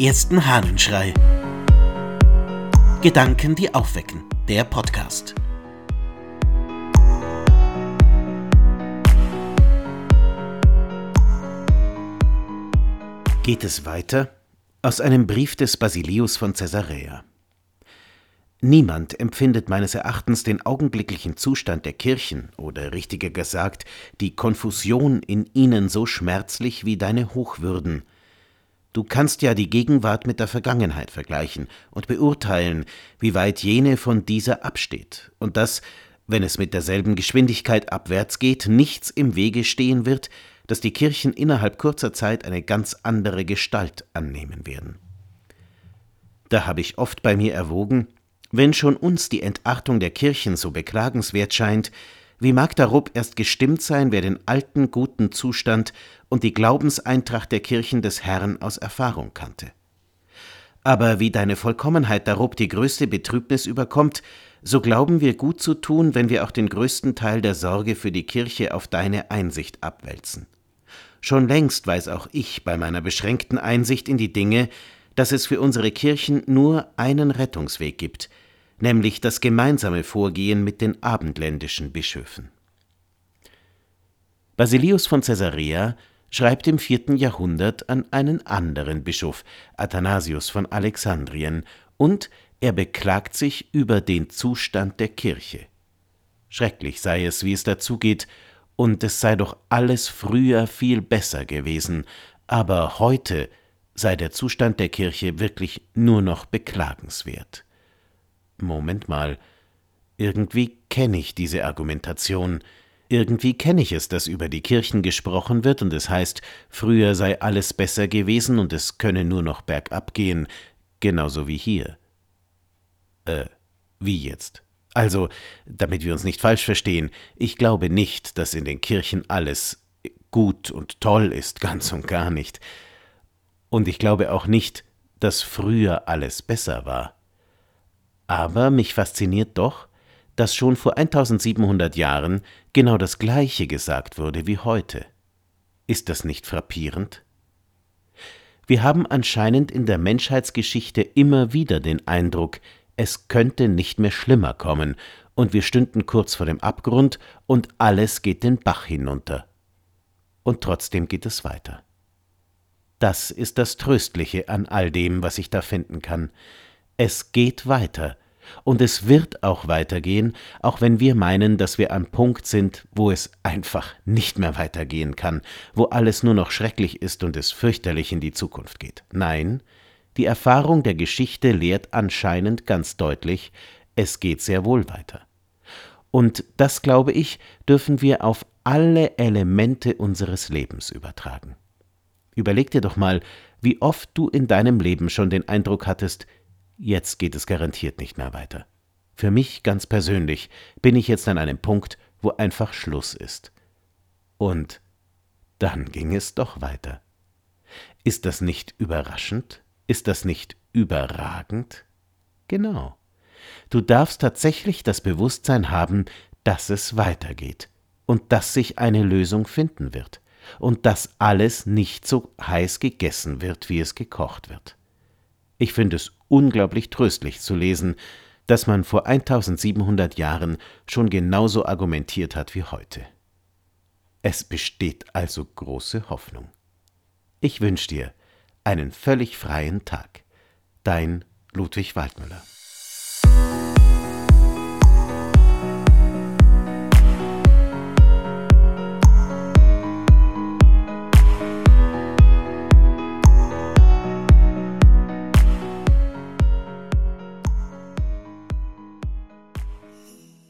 ersten Hahnenschrei. Gedanken, die aufwecken. Der Podcast. Geht es weiter? Aus einem Brief des Basilius von Caesarea. Niemand empfindet meines Erachtens den augenblicklichen Zustand der Kirchen oder richtiger gesagt die Konfusion in ihnen so schmerzlich wie deine Hochwürden. Du kannst ja die Gegenwart mit der Vergangenheit vergleichen und beurteilen, wie weit jene von dieser absteht, und dass, wenn es mit derselben Geschwindigkeit abwärts geht, nichts im Wege stehen wird, dass die Kirchen innerhalb kurzer Zeit eine ganz andere Gestalt annehmen werden. Da habe ich oft bei mir erwogen, wenn schon uns die Entachtung der Kirchen so beklagenswert scheint, wie mag darob erst gestimmt sein, wer den alten guten Zustand und die Glaubenseintracht der Kirchen des Herrn aus Erfahrung kannte? Aber wie deine Vollkommenheit darob die größte Betrübnis überkommt, so glauben wir gut zu tun, wenn wir auch den größten Teil der Sorge für die Kirche auf deine Einsicht abwälzen. Schon längst weiß auch ich bei meiner beschränkten Einsicht in die Dinge, dass es für unsere Kirchen nur einen Rettungsweg gibt, nämlich das gemeinsame Vorgehen mit den abendländischen Bischöfen. Basilius von Caesarea schreibt im vierten Jahrhundert an einen anderen Bischof, Athanasius von Alexandrien, und er beklagt sich über den Zustand der Kirche. Schrecklich sei es, wie es dazugeht, und es sei doch alles früher viel besser gewesen, aber heute sei der Zustand der Kirche wirklich nur noch beklagenswert. Moment mal, irgendwie kenne ich diese Argumentation, irgendwie kenne ich es, dass über die Kirchen gesprochen wird und es heißt, früher sei alles besser gewesen und es könne nur noch bergab gehen, genauso wie hier. Äh, wie jetzt? Also, damit wir uns nicht falsch verstehen, ich glaube nicht, dass in den Kirchen alles gut und toll ist, ganz und gar nicht. Und ich glaube auch nicht, dass früher alles besser war. Aber mich fasziniert doch, dass schon vor 1700 Jahren genau das Gleiche gesagt wurde wie heute. Ist das nicht frappierend? Wir haben anscheinend in der Menschheitsgeschichte immer wieder den Eindruck, es könnte nicht mehr schlimmer kommen, und wir stünden kurz vor dem Abgrund und alles geht den Bach hinunter. Und trotzdem geht es weiter. Das ist das Tröstliche an all dem, was ich da finden kann. Es geht weiter, und es wird auch weitergehen, auch wenn wir meinen, dass wir am Punkt sind, wo es einfach nicht mehr weitergehen kann, wo alles nur noch schrecklich ist und es fürchterlich in die Zukunft geht. Nein, die Erfahrung der Geschichte lehrt anscheinend ganz deutlich, es geht sehr wohl weiter. Und das, glaube ich, dürfen wir auf alle Elemente unseres Lebens übertragen. Überleg dir doch mal, wie oft du in deinem Leben schon den Eindruck hattest, jetzt geht es garantiert nicht mehr weiter. Für mich ganz persönlich bin ich jetzt an einem Punkt, wo einfach Schluss ist. Und dann ging es doch weiter. Ist das nicht überraschend? Ist das nicht überragend? Genau. Du darfst tatsächlich das Bewusstsein haben, dass es weitergeht und dass sich eine Lösung finden wird und dass alles nicht so heiß gegessen wird, wie es gekocht wird. Ich finde es unglaublich tröstlich zu lesen, dass man vor 1700 Jahren schon genauso argumentiert hat wie heute. Es besteht also große Hoffnung. Ich wünsche dir einen völlig freien Tag. Dein Ludwig Waldmüller.